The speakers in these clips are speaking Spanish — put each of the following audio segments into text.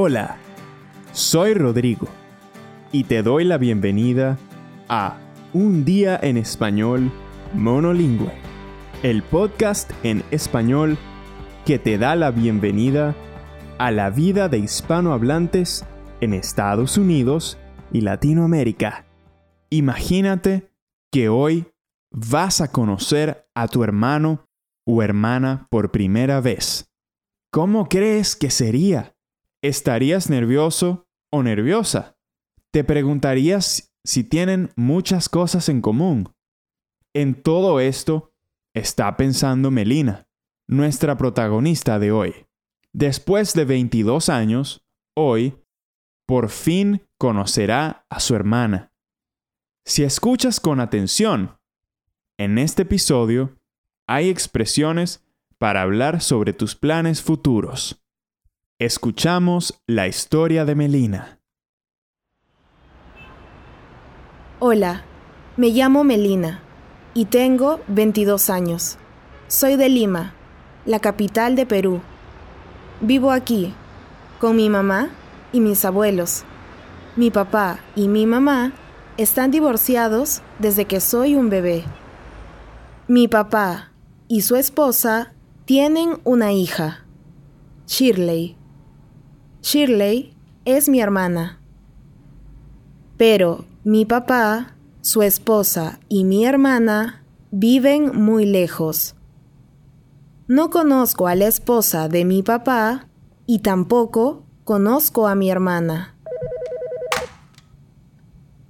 Hola, soy Rodrigo y te doy la bienvenida a Un día en español monolingüe, el podcast en español que te da la bienvenida a la vida de hispanohablantes en Estados Unidos y Latinoamérica. Imagínate que hoy vas a conocer a tu hermano o hermana por primera vez. ¿Cómo crees que sería? ¿Estarías nervioso o nerviosa? Te preguntarías si tienen muchas cosas en común. En todo esto está pensando Melina, nuestra protagonista de hoy. Después de 22 años, hoy, por fin conocerá a su hermana. Si escuchas con atención, en este episodio hay expresiones para hablar sobre tus planes futuros. Escuchamos la historia de Melina. Hola, me llamo Melina y tengo 22 años. Soy de Lima, la capital de Perú. Vivo aquí con mi mamá y mis abuelos. Mi papá y mi mamá están divorciados desde que soy un bebé. Mi papá y su esposa tienen una hija, Shirley. Shirley es mi hermana. Pero mi papá, su esposa y mi hermana viven muy lejos. No conozco a la esposa de mi papá y tampoco conozco a mi hermana.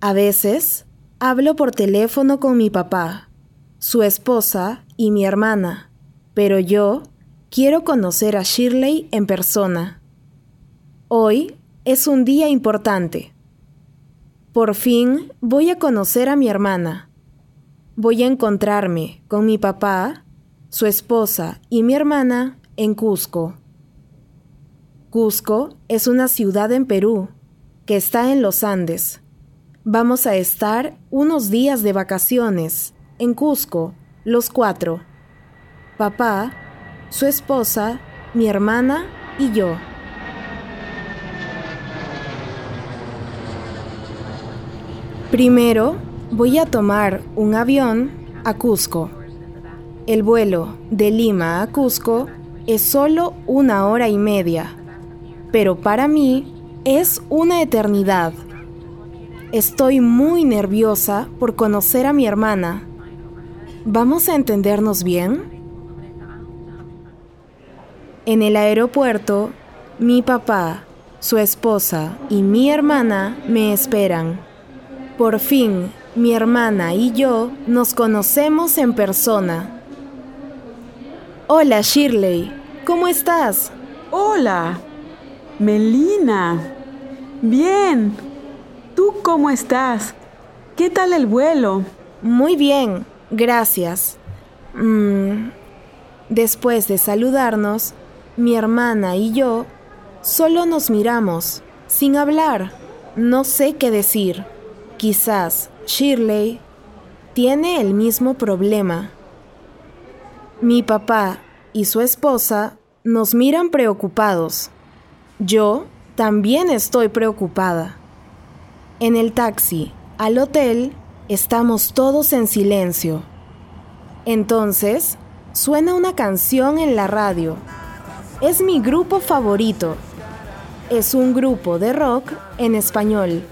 A veces hablo por teléfono con mi papá, su esposa y mi hermana, pero yo quiero conocer a Shirley en persona. Hoy es un día importante. Por fin voy a conocer a mi hermana. Voy a encontrarme con mi papá, su esposa y mi hermana en Cusco. Cusco es una ciudad en Perú que está en los Andes. Vamos a estar unos días de vacaciones en Cusco, los cuatro. Papá, su esposa, mi hermana y yo. Primero, voy a tomar un avión a Cusco. El vuelo de Lima a Cusco es solo una hora y media, pero para mí es una eternidad. Estoy muy nerviosa por conocer a mi hermana. ¿Vamos a entendernos bien? En el aeropuerto, mi papá, su esposa y mi hermana me esperan. Por fin, mi hermana y yo nos conocemos en persona. Hola Shirley, ¿cómo estás? Hola, Melina. Bien. ¿Tú cómo estás? ¿Qué tal el vuelo? Muy bien, gracias. Mm, después de saludarnos, mi hermana y yo solo nos miramos, sin hablar. No sé qué decir. Quizás Shirley tiene el mismo problema. Mi papá y su esposa nos miran preocupados. Yo también estoy preocupada. En el taxi al hotel estamos todos en silencio. Entonces suena una canción en la radio. Es mi grupo favorito. Es un grupo de rock en español.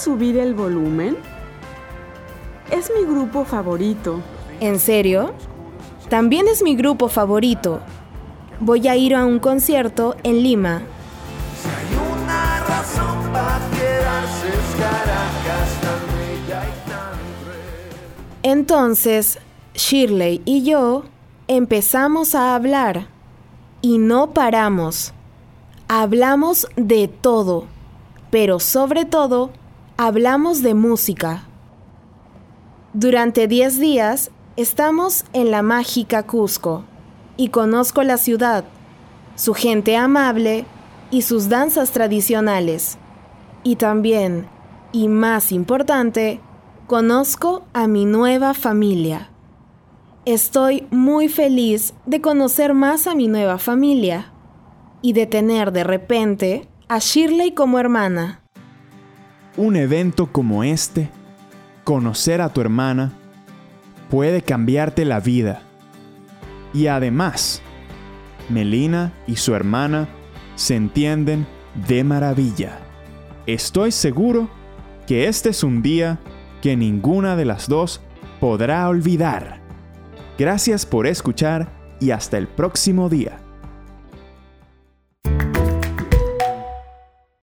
Subir el volumen? Es mi grupo favorito. ¿En serio? También es mi grupo favorito. Voy a ir a un concierto en Lima. Entonces, Shirley y yo empezamos a hablar y no paramos. Hablamos de todo, pero sobre todo hablamos de música. Durante 10 días estamos en la mágica Cusco y conozco la ciudad, su gente amable y sus danzas tradicionales. Y también, y más importante, conozco a mi nueva familia. Estoy muy feliz de conocer más a mi nueva familia y de tener de repente a Shirley como hermana. Un evento como este, conocer a tu hermana, puede cambiarte la vida. Y además, Melina y su hermana se entienden de maravilla. Estoy seguro que este es un día que ninguna de las dos podrá olvidar. Gracias por escuchar y hasta el próximo día.